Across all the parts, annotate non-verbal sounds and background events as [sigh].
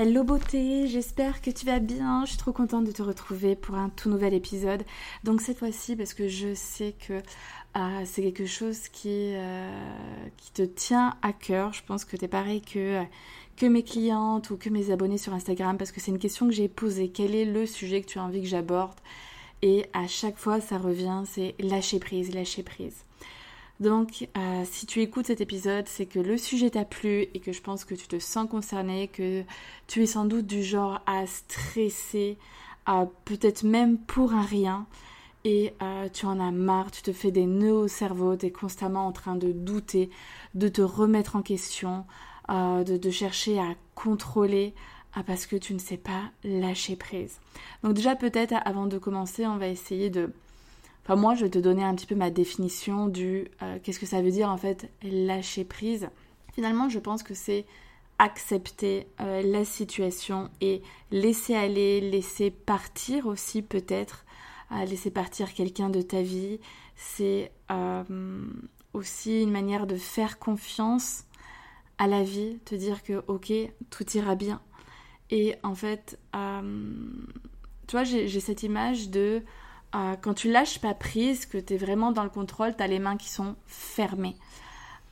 Hello beauté, j'espère que tu vas bien. Je suis trop contente de te retrouver pour un tout nouvel épisode. Donc cette fois-ci, parce que je sais que euh, c'est quelque chose qui, euh, qui te tient à cœur. Je pense que tu es pareil que, que mes clientes ou que mes abonnés sur Instagram, parce que c'est une question que j'ai posée. Quel est le sujet que tu as envie que j'aborde? Et à chaque fois, ça revient, c'est lâcher prise, lâcher prise. Donc, euh, si tu écoutes cet épisode, c'est que le sujet t'a plu et que je pense que tu te sens concerné, que tu es sans doute du genre à stresser, peut-être même pour un rien, et euh, tu en as marre, tu te fais des nœuds au cerveau, tu es constamment en train de douter, de te remettre en question, euh, de, chercher à contrôler parce que tu ne sais pas lâcher prise. Donc déjà peut-être avant de commencer, on va essayer de Moi, je vais te donner un petit peu ma définition du euh, qu'est-ce que ça veut dire en fait lâcher prise. Finalement, je pense que c'est accepter euh, la situation et laisser aller, laisser partir aussi peut-être, euh, laisser partir quelqu'un de ta vie. C'est aussi une manière de faire confiance à la vie, te dire que ok, tout ira bien. Et en fait, tu vois, j'ai cette image de quand tu lâches pas prise, que tu es vraiment dans le contrôle, tu as les mains qui sont fermées.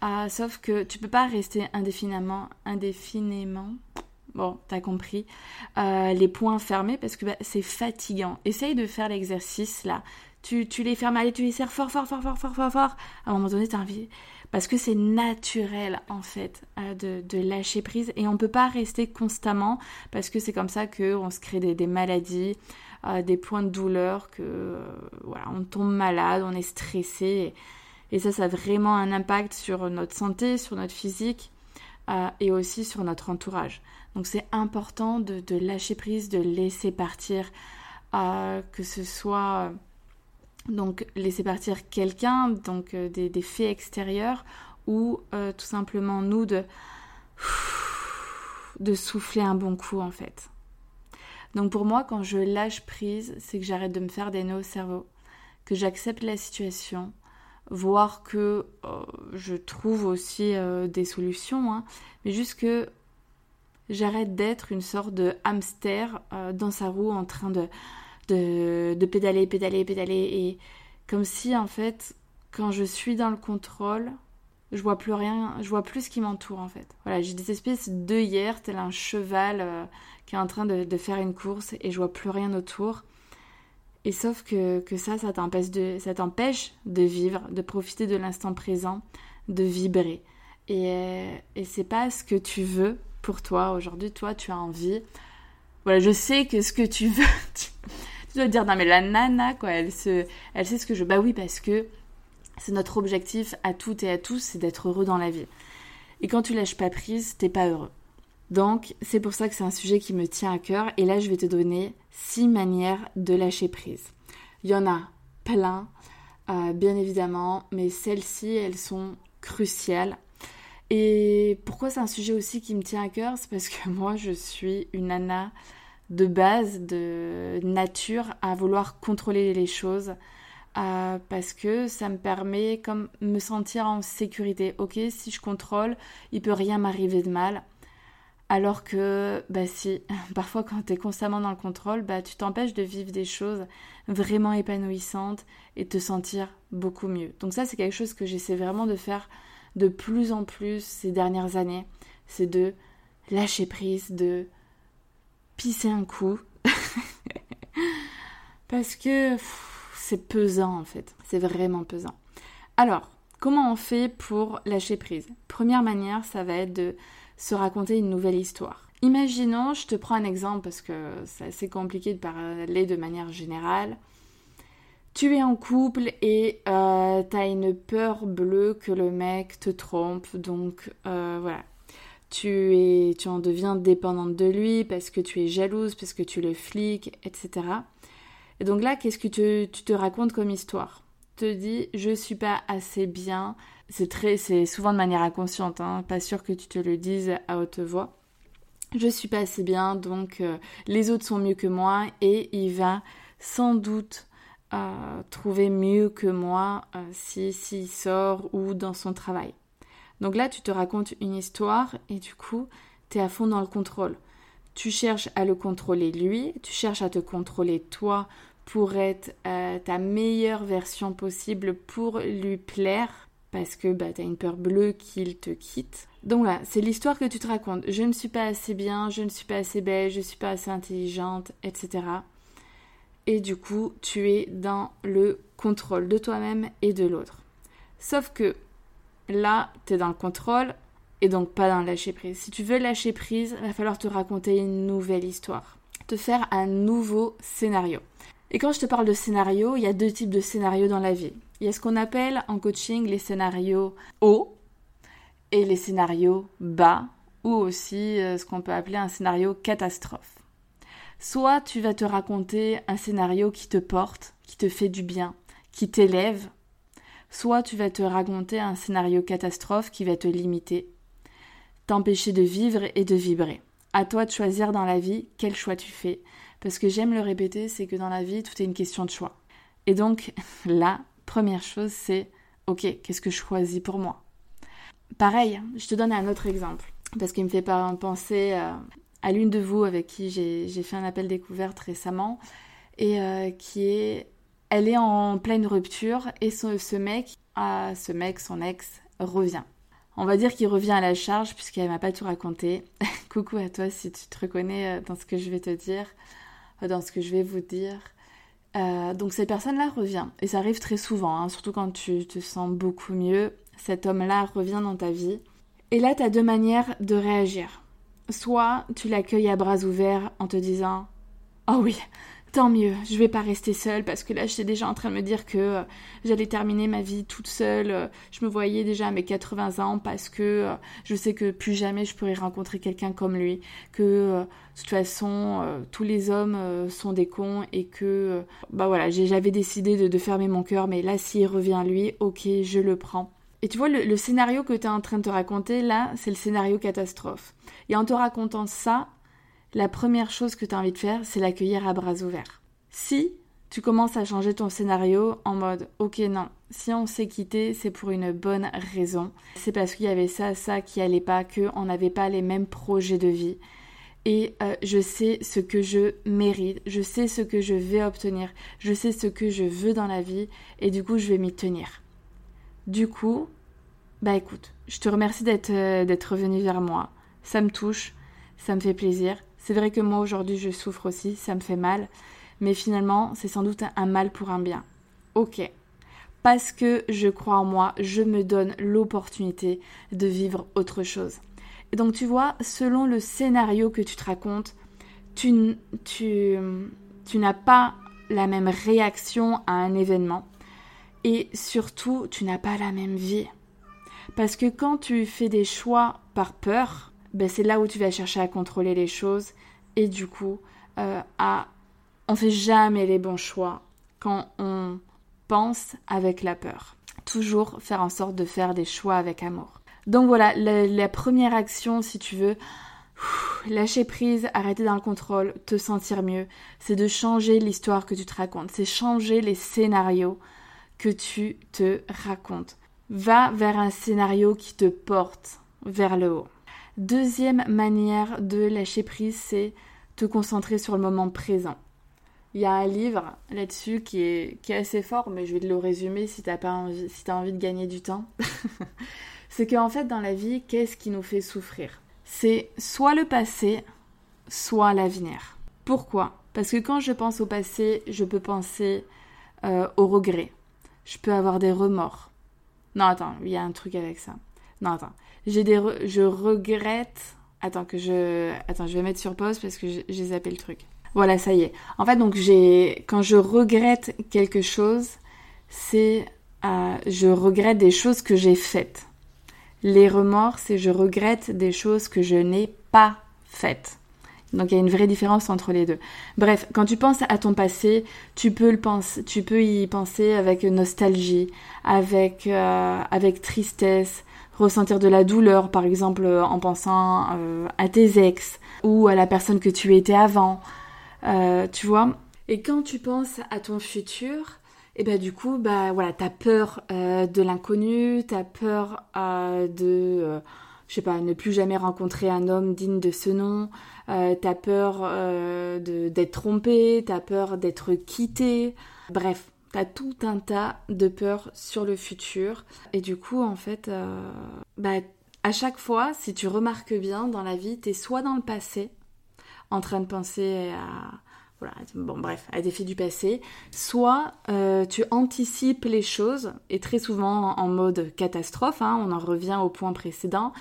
Ah, sauf que tu peux pas rester indéfiniment, indéfiniment, bon, t'as compris, euh, les poings fermés parce que bah, c'est fatigant. Essaye de faire l'exercice là. Tu, les fermes, allez, tu les serres fort, fort, fort, fort, fort, fort, fort. À un moment donné, t'as envie. Parce que c'est naturel en fait euh, de, de, lâcher prise et on peut pas rester constamment parce que c'est comme ça qu'on se crée des maladies des points de douleur, que euh, voilà, on tombe malade, on est stressé. Et, ça, ça a vraiment un impact sur notre santé, sur notre physique euh, et aussi sur notre entourage. Donc c'est important de, lâcher prise, de laisser partir, euh, que ce soit donc laisser partir quelqu'un, donc des, des, faits extérieurs, ou tout simplement nous de, de souffler un bon coup en fait. Donc pour moi, quand je lâche prise, c'est que j'arrête de me faire des nœuds au cerveau, que j'accepte la situation, voire que euh, je trouve aussi euh, des solutions, hein, mais juste que j'arrête d'être une sorte de hamster euh, dans sa roue en train de, de, de, pédaler, pédaler, pédaler, et comme si en fait, quand je suis dans le contrôle, je vois plus rien, je vois plus ce qui m'entoure en fait. Voilà, j'ai des espèces d'œillères, tel un cheval euh, qui est en train de, faire une course et je vois plus rien autour. Et sauf que, que ça, ça t'empêche de, ça t'empêche de vivre, de profiter de l'instant présent, de vibrer. Et, euh, et c'est pas ce que tu veux pour toi aujourd'hui. Toi, tu as envie. Voilà, je sais que ce que tu veux, [laughs] tu, dois dire non mais la nana quoi, elle se, elle sait ce que je. Bah oui parce que c'est notre objectif à toutes et à tous, c'est d'être heureux dans la vie. Et quand tu lâches pas prise, t'es pas heureux. Donc, c'est pour ça que c'est un sujet qui me tient à cœur. Et là, je vais te donner six manières de lâcher prise. Il y en a plein, euh, bien évidemment, mais celles-ci, elles sont cruciales. Et pourquoi c'est un sujet aussi qui me tient à cœur? C'est parce que [laughs] moi, je suis une nana de base, de nature, à vouloir contrôler les choses, euh, parce que ça me permet comme me sentir en sécurité. Ok, si je contrôle, il peut rien m'arriver de mal. Alors que, bah si, [laughs] parfois quand tu es constamment dans le contrôle, bah tu t'empêches de vivre des choses vraiment épanouissantes et te sentir beaucoup mieux. Donc ça, c'est quelque chose que j'essaie vraiment de faire de plus en plus ces dernières années. C'est de lâcher prise, de pisser un coup. [laughs] Parce que c'est pesant en fait. C'est vraiment pesant. Alors, comment on fait pour lâcher prise? Première manière, ça va être de se raconter une nouvelle histoire. Imaginons, je te prends un exemple parce que c'est assez compliqué de parler de manière générale. Tu es en couple et euh, tu as une peur bleue que le mec te trompe. Donc euh, voilà. Tu, es, tu en deviens dépendante de lui parce que tu es jalouse, parce que tu le flics, etc. Et donc là, qu'est-ce que tu, te racontes comme histoire? Te dis, je suis pas assez bien. C'est très, c'est souvent de manière inconsciente, hein, pas sûr que tu te le dises à haute voix. Je suis pas assez bien, donc euh, les autres sont mieux que moi et il va sans doute trouver mieux que moi euh, si s'il sort ou dans son travail. Donc là, tu te racontes une histoire et du coup, tu es à fond dans le contrôle. Tu cherches à le contrôler lui, tu cherches à te contrôler toi pour être euh, ta meilleure version possible pour lui plaire parce que bah, tu as une peur bleue qu'il te quitte. Donc là, c'est l'histoire que tu te racontes. Je ne suis pas assez bien, je ne suis pas assez belle, je ne suis pas assez intelligente, etc et du coup tu es dans le contrôle de toi-même et de l'autre. Sauf que là, tu es dans le contrôle et donc pas le lâcher prise. Si tu veux lâcher prise, il va falloir te raconter une nouvelle histoire, te faire un nouveau scénario. Et quand je te parle de scénario, il y a deux types de scénarios dans la vie. Il y a ce qu'on appelle en coaching les scénarios hauts et les scénarios bas, ou aussi euh, ce qu'on peut appeler un scénario catastrophe. Soit tu vas te raconter un scénario qui te porte, qui te fait du bien, qui t'élève, soit tu vas te raconter un scénario catastrophe qui va te limiter, t'empêcher de vivre et de vibrer. À toi de choisir dans la vie quel choix tu fais. Parce que j'aime le répéter, c'est que dans la vie, tout est une question de choix. Et donc, [laughs] la première chose, c'est ok, qu'est-ce que je choisis pour moi? Pareil, je te donne un autre exemple, parce qu'il me fait penser à l'une de vous avec qui j'ai fait un appel découverte récemment et euh, qui est elle est en pleine rupture et ce, mec ah, ce mec son ex revient on va dire qu'il revient à la charge puisqu'elle m'a pas tout raconté. [laughs] Coucou à toi si tu te reconnais euh, dans ce que je vais te dire euh, dans ce que je vais vous dire. Donc cette personne là revient et ça arrive très souvent hein, surtout quand tu te sens beaucoup mieux. Cet homme là revient dans ta vie et là tu as deux manières de réagir. Soit tu l'accueilles à bras ouverts en te disant Oh oui, tant mieux, je vais pas rester seule parce que là j'étais déjà en train de me dire que euh, j'allais terminer ma vie toute seule. Euh, je me voyais déjà à mes 80 ans parce que euh, je sais que plus jamais je pourrais rencontrer quelqu'un comme lui. Que de toute façon tous les hommes sont des cons et que bah voilà, j'avais décidé de, fermer mon cœur, mais là s'il revient lui, ok, je le prends. Et tu vois, le, scénario que tu es en train de te raconter, là, c'est le scénario catastrophe. Et en te racontant ça, la première chose que tu as envie de faire, c'est l'accueillir à bras ouverts. Si tu commences à changer ton scénario en mode ok non, si on s'est quitté, c'est pour une bonne raison. C'est parce qu'il y avait ça, ça qui allait pas, qu'on n'avait pas les mêmes projets de vie. Et euh, je sais ce que je mérite, je sais ce que je vais obtenir, je sais ce que je veux dans la vie, et du coup je vais m'y tenir. Du coup, bah écoute, je te remercie d'être euh, d'être revenu vers moi. Ça me touche, ça me fait plaisir. C'est vrai que moi aujourd'hui je souffre aussi, ça me fait mal, mais finalement c'est sans doute un mal pour un bien. Ok. Parce que je crois en moi, je me donne l'opportunité de vivre autre chose. Et donc tu vois, selon le scénario que tu te racontes, tu, tu, tu n'as pas la même réaction à un événement. Et surtout, tu n'as pas la même vie. Parce que quand tu fais des choix par peur, ben c'est là où tu vas chercher à contrôler les choses. Et du coup, euh, à... on fait jamais les bons choix quand on pense avec la peur. Toujours faire en sorte de faire des choix avec amour. Donc voilà, la, première action, si tu veux, lâcher prise, arrêter dans le contrôle, te sentir mieux, c'est de changer l'histoire que tu te racontes, c'est changer les scénarios que tu te racontes. Va vers un scénario qui te porte vers le haut. Deuxième manière de lâcher prise, c'est te concentrer sur le moment présent. Il y a un livre là-dessus qui est, assez fort, mais je vais te le résumer si tu as, envie, si as envie de gagner du temps. [laughs] c'est qu'en fait, dans la vie, qu'est-ce qui nous fait souffrir? C'est soit le passé, soit l'avenir. Pourquoi? Parce que quand je pense au passé, je peux penser euh, au regret, je peux avoir des remords. Non, attends, il y a un truc avec ça. Non, attends. J'ai des je regrette. Attends que je attends, je vais mettre sur pause parce que j'ai zappé le truc. Voilà, ça y est. En fait, donc j'ai, quand je regrette quelque chose, c'est, euh, je regrette des choses que j'ai faites. Les remords, c'est je regrette des choses que je n'ai pas faites. Donc il y a une vraie différence entre les deux. Bref, quand tu penses à ton passé, tu peux le penser, tu peux y penser avec nostalgie, avec euh, avec tristesse, ressentir de la douleur, par exemple en pensant euh, à tes ex ou à la personne que tu étais avant, euh, tu vois? Et quand tu penses à ton futur, et ben du coup, bah voilà, t'as peur de l'inconnu, t'as peur de je sais pas, ne plus jamais rencontrer un homme digne de ce nom, euh, t'as peur euh, d'être trompé, t'as peur d'être quitté, bref, tout un tas de peurs sur le futur. Et du coup, en fait, euh, bah, à chaque fois, si tu remarques bien dans la vie, t'es soit dans le passé, en train de penser à voilà, bon bref, à des faits du passé, soit tu anticipes les choses, et très souvent en mode catastrophe, hein, on en revient au point précédent,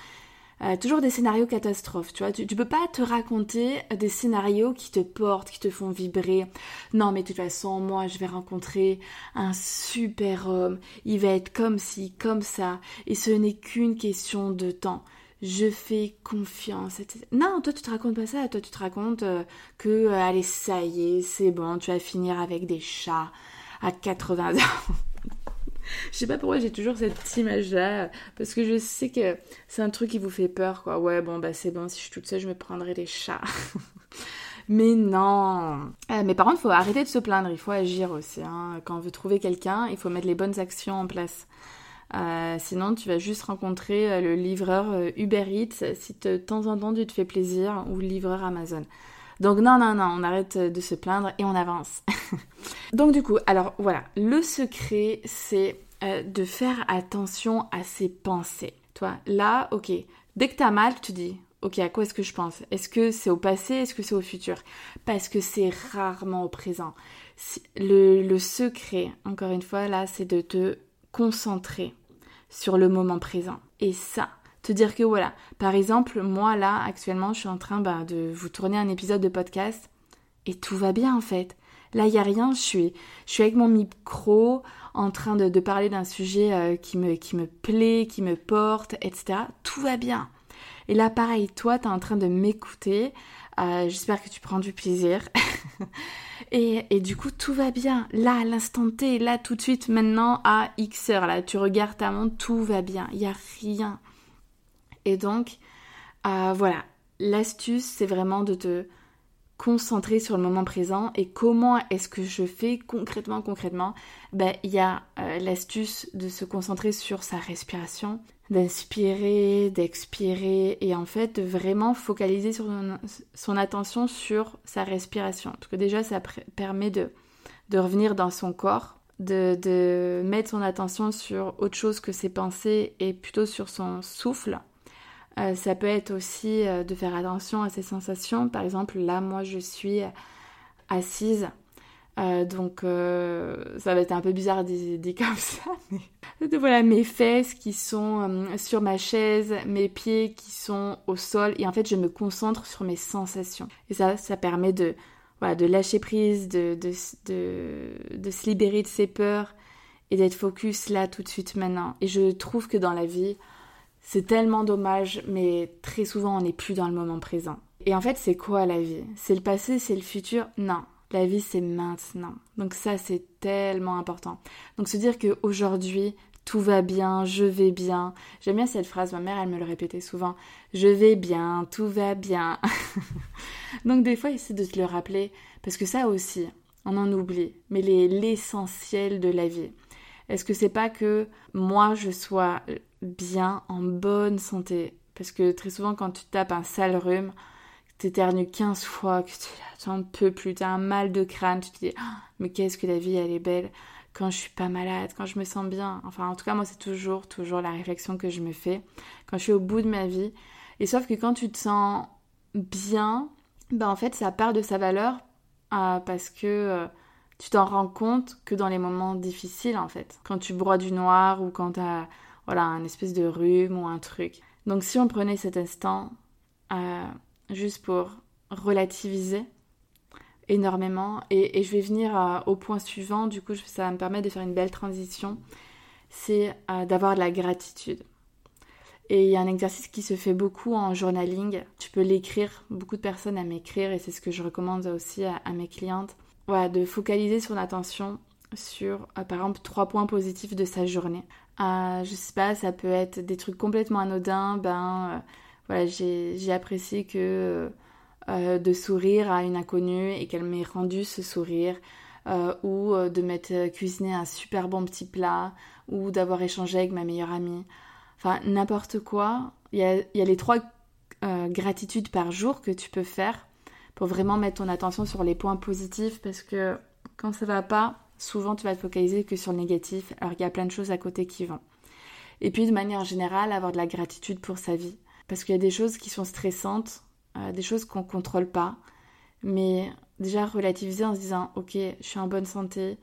euh, toujours des scénarios catastrophes, tu vois. Tu, tu, peux pas te raconter des scénarios qui te portent, qui te font vibrer. Non, mais de toute façon, moi, je vais rencontrer un super homme. Il va être comme ci, comme ça. Et ce n'est qu'une question de temps. Je fais confiance. Non, toi, tu te racontes pas ça. Toi, tu te racontes euh, que, euh, allez, ça y est, c'est bon, tu vas finir avec des chats à 80 ans. [laughs] je sais pas pourquoi j'ai toujours cette image-là, parce que je sais que c'est un truc qui vous fait peur, quoi. Ouais, bon, bah c'est bon, si je suis toute seule, je me prendrai des chats. [laughs] mais non. Euh, mais par contre, il faut arrêter de se plaindre, il faut agir aussi. Hein. Quand on veut trouver quelqu'un, il faut mettre les bonnes actions en place. Euh, sinon, tu vas juste rencontrer euh, le livreur Uber Eats si de temps en temps tu te fais plaisir ou le livreur Amazon. Donc non, non, non, on arrête de se plaindre et on avance. [laughs] Donc du coup, alors voilà, le secret, c'est euh, de faire attention à ses pensées. Toi, là, ok, dès que t'as mal, tu dis, ok, à quoi est-ce que je pense? Est-ce que c'est au passé? Est-ce que c'est au futur? Parce que c'est rarement au présent. Le, le secret, encore une fois, là, c'est de te concentrer sur le moment présent. Et ça, te dire que voilà, par exemple, moi là, actuellement, je suis en train bah, de vous tourner un épisode de podcast et tout va bien en fait. Là, il n'y a rien, je suis, je avec mon micro en train de, parler d'un sujet euh, qui, me, qui me plaît, qui me porte, etc. Tout va bien. Et là, pareil, toi, tu es en train de m'écouter. Euh, j'espère que tu prends du plaisir. [laughs] et, et, du coup, tout va bien. Là, à l'instant T, là, tout de suite, maintenant, à X heures, là, tu regardes ta montre, tout va bien. Il n'y a rien. Et donc, euh, voilà, l'astuce, c'est vraiment de te concentrer sur le moment présent et comment est-ce que je fais concrètement concrètement? Ben il y a euh, l'astuce de se concentrer sur sa respiration d'inspirer d'expirer et en fait de vraiment focaliser son, attention sur sa respiration. Parce que déjà ça permet de, revenir dans son corps de mettre son attention sur autre chose que ses pensées et plutôt sur son souffle euh, ça peut être aussi euh, de faire attention à ses sensations. Par exemple, là, moi, je suis assise. Euh, donc, ça va être un peu bizarre dit, [laughs] comme ça. Mais voilà, mes fesses qui sont sur ma chaise, mes pieds qui sont au sol. Et en fait, je me concentre sur mes sensations. Et ça, ça permet de, voilà, de lâcher prise, de, de, de, de se libérer de ses peurs et d'être focus là tout de suite maintenant. Et je trouve que dans la vie, c'est tellement dommage, mais très souvent on n'est plus dans le moment présent. Et en fait, c'est quoi la vie? C'est le passé, c'est le futur? Non, la vie c'est maintenant. Donc ça c'est tellement important. Donc se dire que aujourd'hui tout va bien, je vais bien. J'aime bien cette phrase, ma mère elle me le répétait souvent. Je vais bien, tout va bien. [laughs] Donc des fois essaie de te le rappeler parce que ça aussi, on en oublie, mais l'essentiel de la vie. Est-ce que c'est pas que moi je sois bien, en bonne santé. Parce que très souvent, quand tu tapes un sale rhume, tu t'éternues 15 fois, que tu n'en peux plus, tu as un mal de crâne, tu te dis ah, mais qu'est-ce que la vie, elle est belle quand je suis pas malade, quand je me sens bien. Enfin, en tout cas, moi, c'est toujours, toujours la réflexion que je me fais quand je suis au bout de ma vie. Et sauf que quand tu te sens bien, ben en fait, ça part de sa valeur euh, parce que euh, tu t'en rends compte que dans les moments difficiles, en fait. Quand tu broies du noir ou quand tu as voilà, un espèce de rhume ou un truc. Donc si on prenait cet instant euh, juste pour relativiser énormément. Et, je vais venir au point suivant, du coup ça me permettre de faire une belle transition, c'est d'avoir de la gratitude. Et il y a un exercice qui se fait beaucoup en journaling. Tu peux l'écrire, beaucoup de personnes aiment écrire et c'est ce que je recommande aussi à, mes clientes. Voilà, de focaliser son attention sur, euh, par exemple, trois points positifs de sa journée. Euh, je sais pas, ça peut être des trucs complètement anodins. Ben, euh, voilà, j'ai apprécié que euh, de sourire à une inconnue et qu'elle m'ait rendu ce sourire. ou de m'être cuisiné un super bon petit plat, ou d'avoir échangé avec ma meilleure amie enfin n'importe quoi. Il y a, les trois euh, gratitudes par jour que tu peux faire pour vraiment mettre ton attention sur les points positifs parce que quand ça va pas, souvent tu vas te focaliser que sur le négatif alors qu'il y a plein de choses à côté qui vont. Et puis de manière générale, avoir de la gratitude pour sa vie. Parce qu'il y a des choses qui sont stressantes, euh, des choses qu'on contrôle pas, mais déjà relativiser en se disant ok, je suis en bonne santé,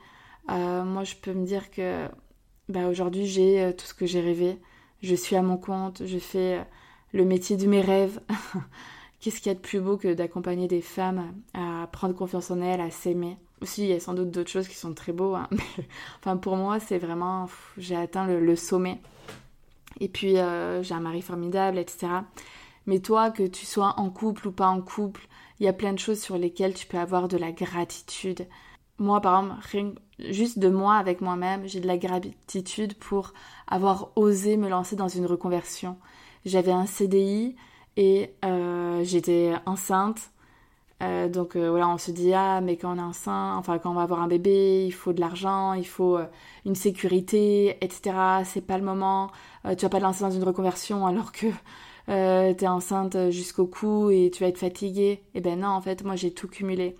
euh, moi je peux me dire que bah, aujourd'hui j'ai tout ce que j'ai rêvé, je suis à mon compte, je fais euh, le métier de mes rêves. [laughs] Qu'est-ce qu'il y a de plus beau que d'accompagner des femmes à prendre confiance en elles, à s'aimer? Il y a sans doute d'autres choses qui sont très beaux, hein, [laughs] mais enfin, pour moi, c'est vraiment. J'ai atteint le, sommet. Et puis, euh, j'ai un mari formidable, etc. Mais toi, que tu sois en couple ou pas en couple, il y a plein de choses sur lesquelles tu peux avoir de la gratitude. Moi, par exemple, juste de moi avec moi-même, j'ai de la gratitude pour avoir osé me lancer dans une reconversion. J'avais un CDI et euh, j'étais enceinte. Euh, donc euh, voilà, on se dit ah mais quand on est enceinte, enfin quand on va avoir un bébé, il faut de l'argent, il faut une sécurité, etc. C'est pas le moment. tu vas pas te lancer dans une reconversion alors que tu es enceinte jusqu'au cou et tu vas être fatiguée. Et eh ben non, en fait, moi j'ai tout cumulé.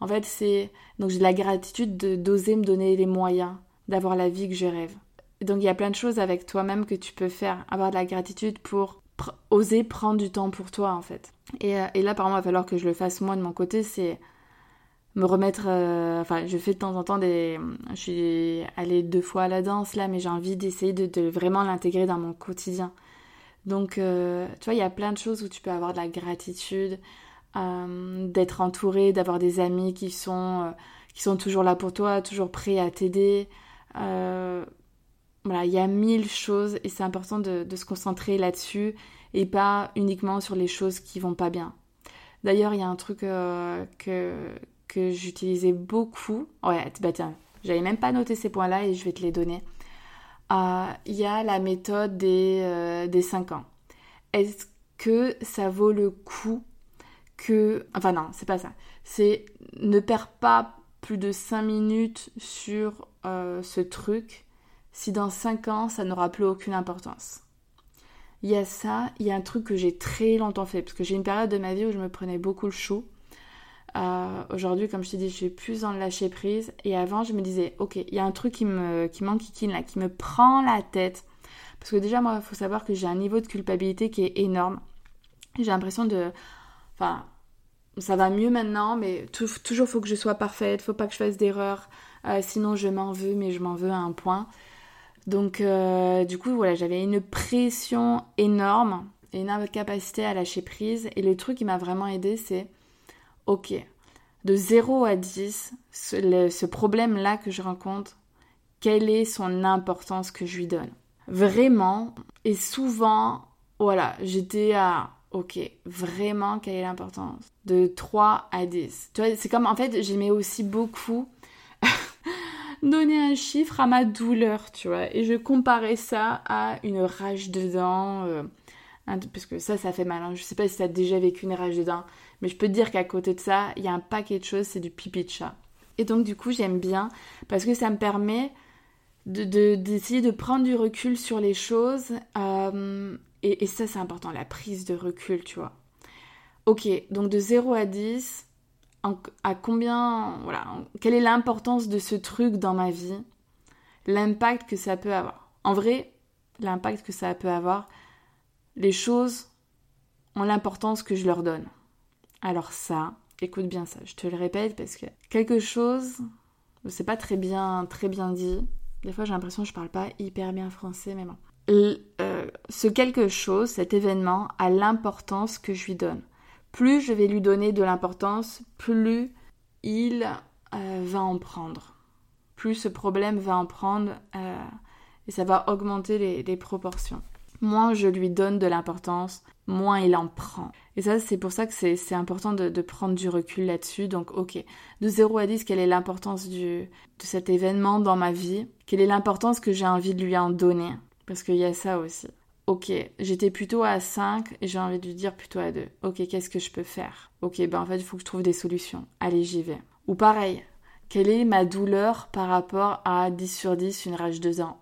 En fait, c'est donc j'ai de la gratitude d'oser me donner les moyens d'avoir la vie que je rêve. Donc il y a plein de choses avec toi-même que tu peux faire, avoir de la gratitude pour oser prendre du temps pour toi en fait. Et, euh, et, là par exemple, il va falloir que je le fasse moi de mon côté, c'est me remettre, euh, enfin je fais de temps en temps des, je suis allée deux fois à la danse là, mais j'ai envie d'essayer de, vraiment l'intégrer dans mon quotidien. Donc euh, tu vois, il y a plein de choses où tu peux avoir de la gratitude, d'être entouré, d'avoir des amis qui sont, qui sont toujours là pour toi, toujours prêts à t'aider. Voilà, il y a mille choses et c'est important de, se concentrer là-dessus et pas uniquement sur les choses qui vont pas bien. D'ailleurs, il y a un truc euh, que, que j'utilisais beaucoup. Ouais, bah tiens, j'avais même pas noté ces points-là et je vais te les donner. Euh, il y a la méthode des, euh, des 5 ans. Est-ce que ça vaut le coup que... Enfin non, c'est pas ça. C'est ne perds pas plus de 5 minutes sur ce truc si dans 5 ans ça n'aura plus aucune importance. Il y a ça, il y a un truc que j'ai très longtemps fait, parce que j'ai une période de ma vie où je me prenais beaucoup le chou. Euh, aujourd'hui, comme je t'ai dit, je suis plus dans le lâcher prise. Et avant, je me disais, ok, il y a un truc qui me, qui m'enquiquine là, qui me prend la tête. Parce que déjà, moi, il faut savoir que j'ai un niveau de culpabilité qui est énorme. J'ai l'impression de. Enfin, ça va mieux maintenant, mais toujours faut que je sois parfaite, faut pas que je fasse d'erreurs. Euh, sinon, je m'en veux, mais je m'en veux à un point. Donc euh, du coup voilà, j'avais une pression énorme et une incapacité à lâcher prise. Et le truc qui m'a vraiment aidé, c'est ok, de 0 à 10, ce, problème-là que je rencontre, quelle est son importance que je lui donne? Vraiment, et souvent, voilà, j'étais à ok, vraiment, quelle est l'importance? De 3 à 10. Tu vois, c'est comme, en fait, j'aimais aussi beaucoup donner un chiffre à ma douleur, tu vois. Et je comparais ça à une rage de dents. Euh, parce que ça, ça fait mal. Hein. Je sais pas si tu as déjà vécu une rage de dents. Mais je peux te dire qu'à côté de ça, il y a un paquet de choses, c'est du pipi de chat. Et donc, du coup, j'aime bien parce que ça me permet d'essayer de, prendre du recul sur les choses. Euh, et, et ça, c'est important, la prise de recul, tu vois. Ok, donc de 0 à 10, à combien, voilà, quelle est l'importance de ce truc dans ma vie, l'impact que ça peut avoir. En vrai, l'impact que ça peut avoir, les choses ont l'importance que je leur donne. Alors ça, écoute bien ça, je te le répète parce que quelque chose, c'est pas très bien, très bien dit. Des fois, j'ai l'impression que je parle pas hyper bien français, mais bon. Euh, ce quelque chose, cet événement, a l'importance que je lui donne plus je vais lui donner de l'importance, plus il euh, va en prendre. Plus ce problème va en prendre euh, et ça va augmenter les, proportions. Moins je lui donne de l'importance, moins il en prend. Et ça, c'est pour ça que c'est important de, de, prendre du recul là-dessus. Donc, ok, de 0 à 10, quelle est l'importance de cet événement dans ma vie? Quelle est l'importance que j'ai envie de lui en donner? Parce qu'il y a ça aussi. Ok, j'étais plutôt à 5 et j'ai envie de dire plutôt à 2. Ok, qu'est-ce que je peux faire? Ok, ben en fait, il faut que je trouve des solutions. Allez, j'y vais. Ou pareil, quelle est ma douleur par rapport à 10 sur 10, une rage de ans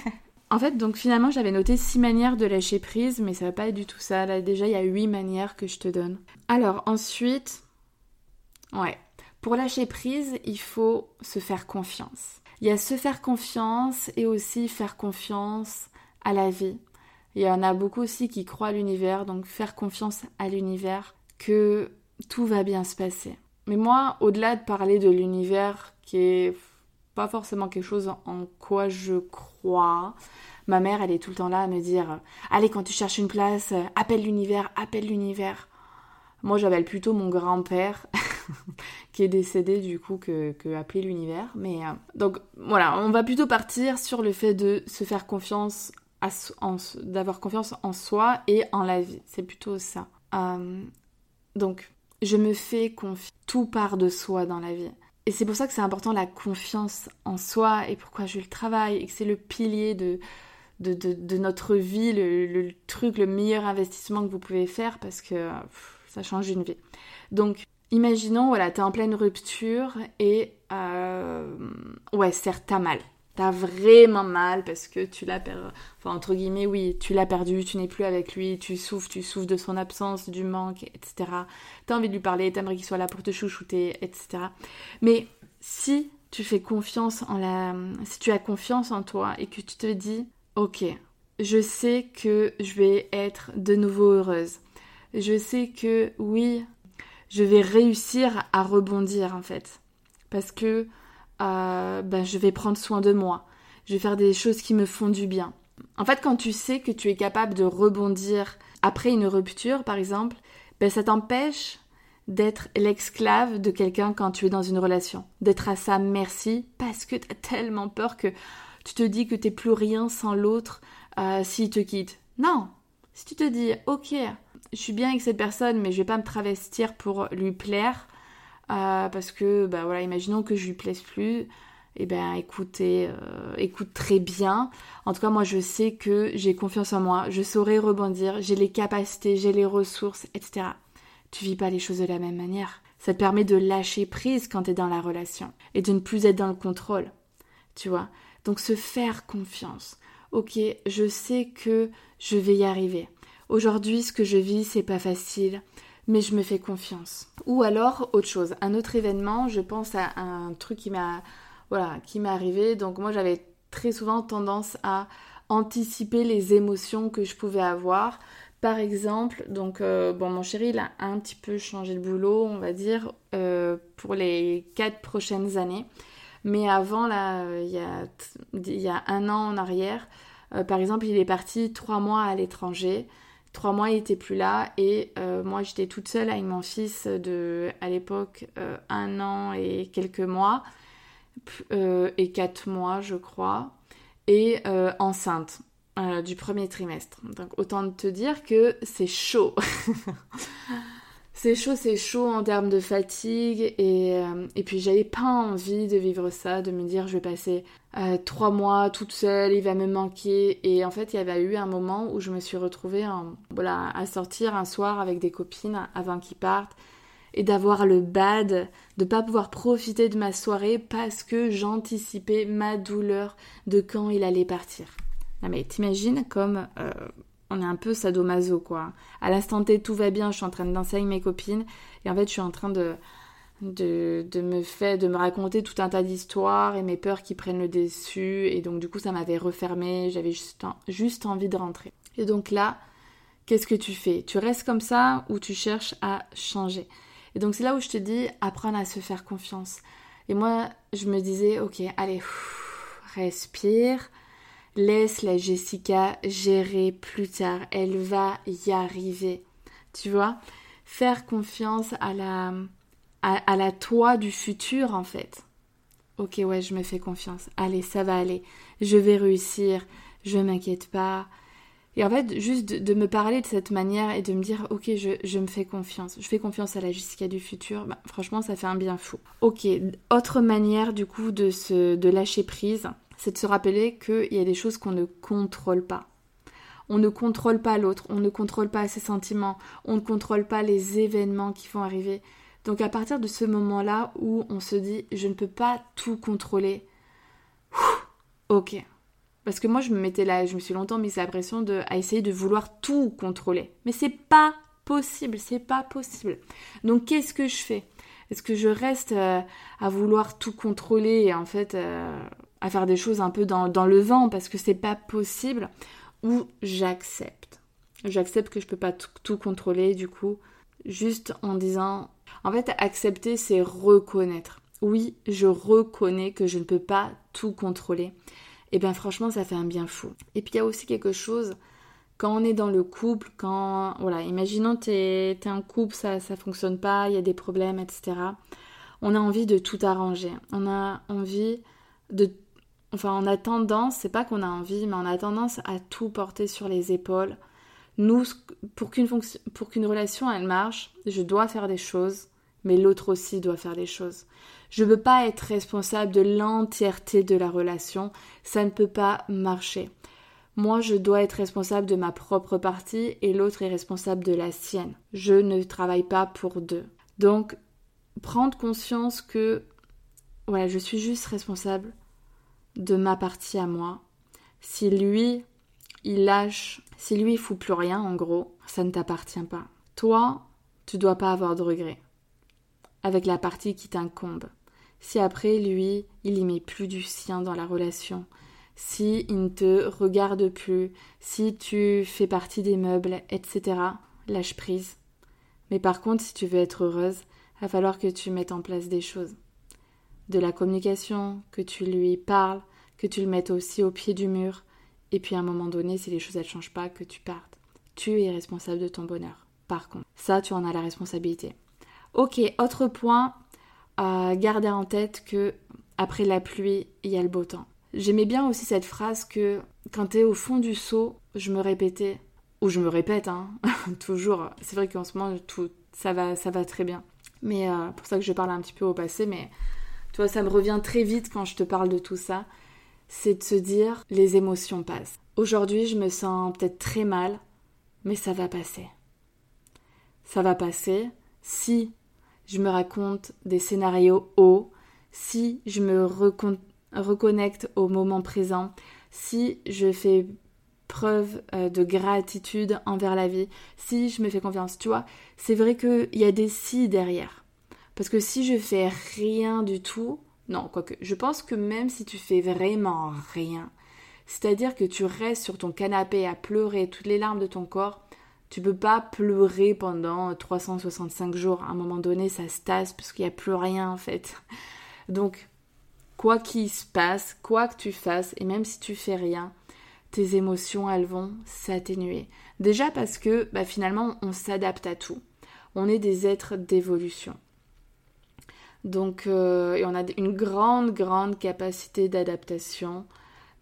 [laughs] En fait, donc finalement, j'avais noté 6 manières de lâcher prise, mais ça va pas être du tout ça. Là, déjà, il y a 8 manières que je te donne. Alors, ensuite, ouais, pour lâcher prise, il faut se faire confiance. Il y a se faire confiance et aussi faire confiance à la vie. Il y en a beaucoup aussi qui croient à l'univers, donc faire confiance à l'univers que tout va bien se passer. Mais moi, au-delà de parler de l'univers qui est pas forcément quelque chose en quoi je crois, ma mère, elle est tout le temps là à me dire Allez, quand tu cherches une place, appelle l'univers, appelle l'univers. Moi, j'appelle plutôt mon grand-père, [laughs] qui est décédé du coup, que, appeler l'univers. Mais euh, donc voilà, on va plutôt partir sur le fait de se faire confiance d'avoir confiance en soi et en la vie. C'est plutôt ça. Euh, donc, je me fais confiance. Tout part de soi dans la vie. Et c'est pour ça que c'est important la confiance en soi et pourquoi je le travaille et que c'est le pilier de, de, notre vie, le, truc, le meilleur investissement que vous pouvez faire parce que ça change une vie. Donc, imaginons, voilà, t'es en pleine rupture et euh, ouais, certes, t'as mal t'as vraiment mal parce que tu l'as perdu, enfin entre guillemets, oui, tu l'as perdu, tu n'es plus avec lui, tu souffres, tu souffres de son absence, du manque, etc. T'as envie de lui parler, t'aimerais qu'il soit là pour te chouchouter, etc. Mais si tu fais confiance en la, si tu as confiance en toi et que tu te dis, ok, je sais que je vais être de nouveau heureuse. Je sais que oui, je vais réussir à rebondir en fait. Parce que ben, je vais prendre soin de moi, je vais faire des choses qui me font du bien. En fait, quand tu sais que tu es capable de rebondir après une rupture, par exemple, ben, ça t'empêche d'être l'esclave de quelqu'un quand tu es dans une relation, d'être à sa merci parce que tu as tellement peur que tu te dis que t'es plus rien sans l'autre euh, s'il te quitte. Non, si tu te dis ok, je suis bien avec cette personne, mais je vais pas me travestir pour lui plaire, euh, parce que, bah voilà, imaginons que je lui plaise plus. Eh ben, écoutez, euh, écoute très bien. En tout cas, moi, je sais que j'ai confiance en moi, je saurai rebondir, j'ai les capacités, j'ai les ressources, etc. Tu vis pas les choses de la même manière. Ça te permet de lâcher prise quand tu es dans la relation et de ne plus être dans le contrôle. Tu vois? Donc, se faire confiance. Ok, je sais que je vais y arriver. Aujourd'hui, ce que je vis, c'est pas facile mais je me fais confiance. Ou alors autre chose, un autre événement, je pense à un truc qui m'a voilà, qui m'est arrivé. Donc moi j'avais très souvent tendance à anticiper les émotions que je pouvais avoir. Par exemple, donc euh, bon mon chéri il a un petit peu changé de boulot, on va dire, euh, pour les quatre prochaines années. Mais avant là, il y a, il y a un an en arrière, euh, par exemple, il est parti trois mois à l'étranger. Trois mois, il était plus là et euh, moi, j'étais toute seule avec mon fils de, à l'époque, euh, un an et quelques mois euh, et quatre mois, je crois, et enceinte du premier trimestre. Donc, autant te dire que c'est chaud. [laughs] c'est chaud, c'est chaud en termes de fatigue et, et puis j'avais pas envie de vivre ça, de me dire je vais passer euh, trois mois toute seule, il va me manquer. Et en fait, il y avait eu un moment où je me suis retrouvée voilà, à sortir un soir avec des copines avant qu'ils partent et d'avoir le bad, de pas pouvoir profiter de ma soirée parce que j'anticipais ma douleur de quand il allait partir. Mais t'imagines comme euh, on est un peu sadomaso quoi. À l'instant T tout va bien, je suis en train de mes copines et en fait je suis en train de de, me faire, de me raconter tout un tas d'histoires et mes peurs qui prennent le dessus. Et donc, du coup, ça m'avait refermé. J'avais juste, juste envie de rentrer. Et donc là, qu'est-ce que tu fais? Tu restes comme ça ou tu cherches à changer? Et donc, c'est là où je te dis apprendre à se faire confiance. Et moi, je me disais, ok, allez, respire. Laisse la Jessica gérer plus tard. Elle va y arriver. Tu vois? Faire confiance à la à, la toi du futur en fait. Ok, ouais, je me fais confiance. Allez, ça va aller. Je vais réussir. Je m'inquiète pas. Et en fait, juste de, me parler de cette manière et de me dire, ok, je, me fais confiance. Je fais confiance à la Jessica du futur. Bah, franchement, ça fait un bien fou. Ok, autre manière du coup de, se, de lâcher prise, c'est de se rappeler qu'il y a des choses qu'on ne contrôle pas. On ne contrôle pas l'autre, on ne contrôle pas ses sentiments, on ne contrôle pas les événements qui vont arriver. Donc à partir de ce moment-là où on se dit je ne peux pas tout contrôler, ok. Parce que moi je me mettais là, je me suis longtemps mis la pression de, à essayer de vouloir tout contrôler. Mais c'est pas possible, c'est pas possible. Donc qu'est-ce que je fais? Est-ce que je reste euh, à vouloir tout contrôler et en fait euh, à faire des choses un peu dans, dans le vent parce que c'est pas possible ou j'accepte. J'accepte que je peux pas tout, contrôler, du coup, juste en disant. En fait, accepter, c'est reconnaître. Oui, je reconnais que je ne peux pas tout contrôler. Et bien, franchement, ça fait un bien fou. Et puis, il y a aussi quelque chose, quand on est dans le couple, quand. Voilà, imaginons tu es, un couple, ça ne fonctionne pas, il y a des problèmes, etc. On a envie de tout arranger. On a envie de Enfin, on a tendance, c'est pas qu'on a envie, mais on a tendance à tout porter sur les épaules. Nous, pour qu'une relation elle marche, je dois faire des choses, mais l'autre aussi doit faire des choses. Je ne peux pas être responsable de l'entièreté de la relation, ça ne peut pas marcher. Moi, je dois être responsable de ma propre partie et l'autre est responsable de la sienne. Je ne travaille pas pour deux. Donc, prendre conscience que voilà, je suis juste responsable de ma partie à moi. Si lui, il lâche, si lui, il fout plus rien, en gros, ça ne t'appartient pas. Toi, tu dois pas avoir de regrets avec la partie qui t'incombe. Si après, lui, il y met plus du sien dans la relation, si il ne te regarde plus, si tu fais partie des meubles, etc., lâche prise. Mais par contre, si tu veux être heureuse, il va falloir que tu mettes en place des choses de la communication, que tu lui parles, que tu le mettes aussi au pied du mur, et puis à un moment donné, si les choses ne changent pas, que tu partes. Tu es responsable de ton bonheur. Par contre, ça, tu en as la responsabilité. Ok, autre point, à garder en tête que après la pluie, il y a le beau temps. J'aimais bien aussi cette phrase que quand tu es au fond du seau, je me répétais, ou je me répète, hein, [laughs] toujours. C'est vrai qu'en ce moment, tout, ça va, ça va très bien. Mais euh, pour ça que je parle un petit peu au passé, mais tu vois, ça me revient très vite quand je te parle de tout ça. C'est de se dire, les émotions passent. Aujourd'hui, je me sens peut-être très mal, mais ça va passer. Ça va passer si je me raconte des scénarios hauts, si je me reconnecte au moment présent, si je fais preuve euh, de gratitude envers la vie, si je me fais confiance, tu vois, c'est vrai qu'il y a des si derrière. Parce que si je fais rien du tout, non, quoique, je pense que même si tu fais vraiment rien, c'est-à-dire que tu restes sur ton canapé à pleurer toutes les larmes de ton corps, tu peux pas pleurer pendant 365 jours. À un moment donné, ça se tasse parce qu'il n'y a plus rien en fait. Donc, quoi qu'il se passe, quoi que tu fasses, et même si tu fais rien, tes émotions, elles vont s'atténuer. Déjà parce que bah, finalement, on s'adapte à tout. On est des êtres d'évolution. Donc, euh, on a une grande, grande capacité d'adaptation,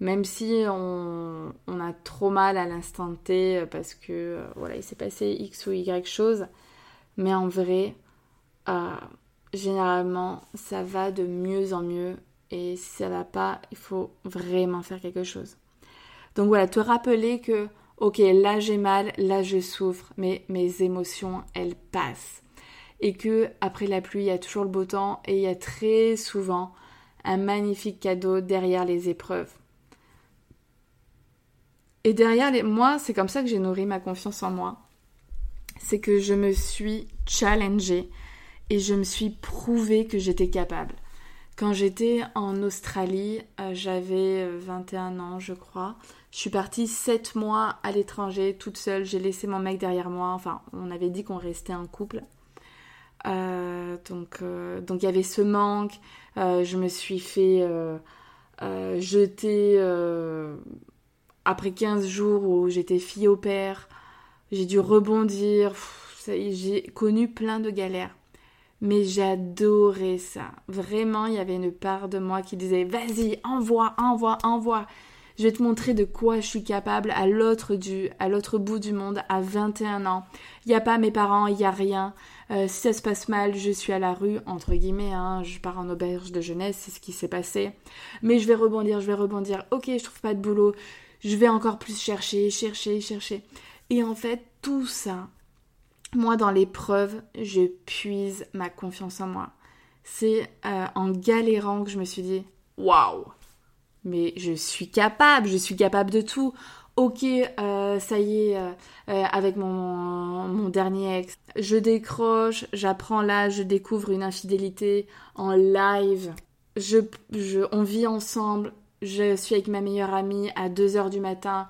même si on, a trop mal à l'instant T euh, parce que euh, voilà, il s'est passé X ou Y chose. Mais en vrai, généralement, ça va de mieux en mieux. Et si ça va pas, il faut vraiment faire quelque chose. Donc voilà, te rappeler que, ok, là j'ai mal, là je souffre, mais mes émotions, elles passent et que après la pluie, il y a toujours le beau temps et il y a très souvent un magnifique cadeau derrière les épreuves. Et derrière les moi, c'est comme ça que j'ai nourri ma confiance en moi. C'est que je me suis challengée et je me suis prouvé que j'étais capable. Quand j'étais en Australie, euh, j'avais 21 ans, je crois. Je suis partie 7 mois à l'étranger toute seule. J'ai laissé mon mec derrière moi. Enfin, on avait dit qu'on restait un couple. Euh, donc, euh, donc il y avait ce manque. Euh, je me suis fait jeter après 15 jours où j'étais fille au père. J'ai dû rebondir. J'ai connu plein de galères. Mais j'adorais ça. Vraiment, il y avait une part de moi qui disait Vas-y, envoie, envoie, envoie. Je vais te montrer de quoi je suis capable à l'autre à l'autre bout du monde, à 21 ans. Il n'y a pas mes parents, il n'y a rien. Euh, si ça se passe mal, je suis à la rue, entre guillemets, hein, je pars en auberge de jeunesse, c'est ce qui s'est passé. Mais je vais rebondir, je vais rebondir. Ok, je trouve pas de boulot. Je vais encore plus chercher, chercher, chercher. Et en fait, tout ça, moi, dans l'épreuve, je puise ma confiance en moi. C'est euh, en galérant que je me suis dit, waouh, mais je suis capable, je suis capable de tout. Ok, euh, ça y est, euh, euh, avec mon, mon, dernier ex, je décroche, j'apprends là, je découvre une infidélité en live. Je, je, on vit ensemble, je suis avec ma meilleure amie à 2h du matin,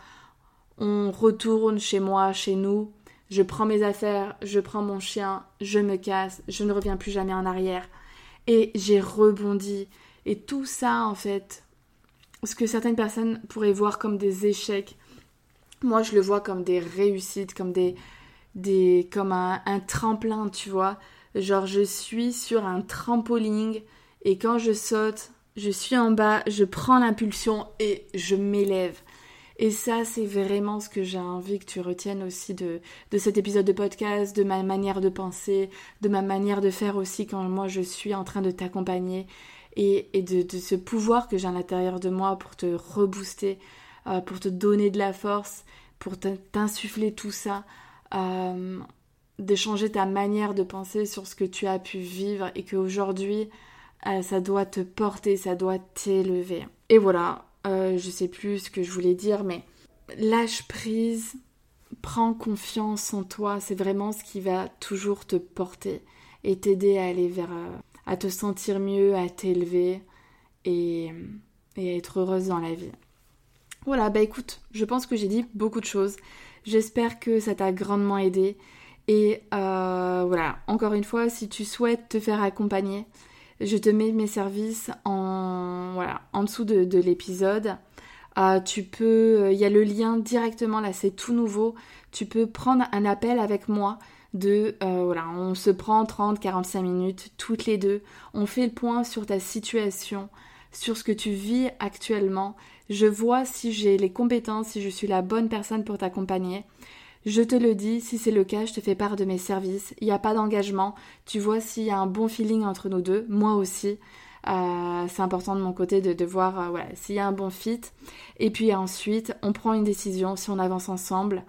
on retourne chez moi, chez nous, je prends mes affaires, je prends mon chien, je me casse, je ne reviens plus jamais en arrière. Et j'ai rebondi. Et tout ça, en fait, ce que certaines personnes pourraient voir comme des échecs, moi je le vois comme des réussites, comme des, comme un, tremplin, tu vois. Genre je suis sur un trampoline et quand je saute, je suis en bas, je prends l'impulsion et je m'élève. Et ça, c'est vraiment ce que j'ai envie que tu retiennes aussi de, de cet épisode de podcast, de ma manière de penser, de ma manière de faire aussi quand moi je suis en train de t'accompagner et, de, ce pouvoir que j'ai à l'intérieur de moi pour te rebooster, euh, pour te donner de la force, pour t'insuffler tout ça, euh, d'échanger ta manière de penser sur ce que tu as pu vivre et qu'aujourd'hui, euh, ça doit te porter, ça doit t'élever. Et voilà, je sais plus ce que je voulais dire, mais lâche prise, prends confiance en toi, c'est vraiment ce qui va toujours te porter et t'aider à aller vers, à te sentir mieux, à t'élever et, à être heureuse dans la vie. Voilà, bah écoute, je pense que j'ai dit beaucoup de choses. J'espère que ça t'a grandement aidé. Et euh, voilà, encore une fois, si tu souhaites te faire accompagner, je te mets mes services en, en dessous de, l'épisode. Euh, tu peux, il y a le lien directement là, c'est tout nouveau. Tu peux prendre un appel avec moi de euh, voilà, on se prend 30-45 minutes toutes les deux, on fait le point sur ta situation, sur ce que tu vis actuellement, je vois si j'ai les compétences, si je suis la bonne personne pour t'accompagner. Je te le dis, si c'est le cas, je te fais part de mes services. Il n'y a pas d'engagement. Tu vois s'il y a un bon feeling entre nous deux, moi aussi. Euh, c'est important de mon côté de, voir euh, s'il y a un bon fit. Et puis ensuite, on prend une décision si on avance ensemble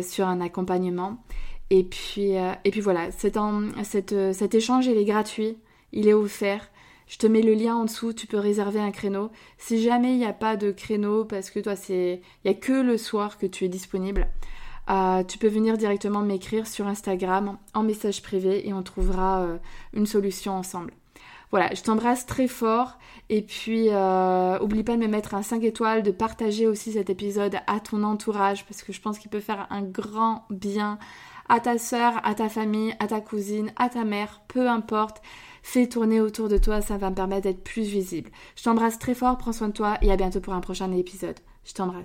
sur un accompagnement. Et puis, euh, et puis voilà, cet, euh, cet échange, il est gratuit, il est offert. Je te mets le lien en dessous, tu peux réserver un créneau. Si jamais il n'y a pas de créneau, parce que toi, il n'y a que le soir que tu es disponible, euh, tu peux venir directement m'écrire sur Instagram en message privé et on trouvera une solution ensemble. Voilà, je t'embrasse très fort et puis euh, oublie pas de me mettre un 5 étoiles, de partager aussi cet épisode à ton entourage parce que je pense qu'il peut faire un grand bien à ta soeur, à ta famille, à ta cousine, à ta mère, peu importe. Fais tourner autour de toi, ça va me permettre d'être plus visible. Je t'embrasse très fort, prends soin de toi et à bientôt pour un prochain épisode. Je t'embrasse.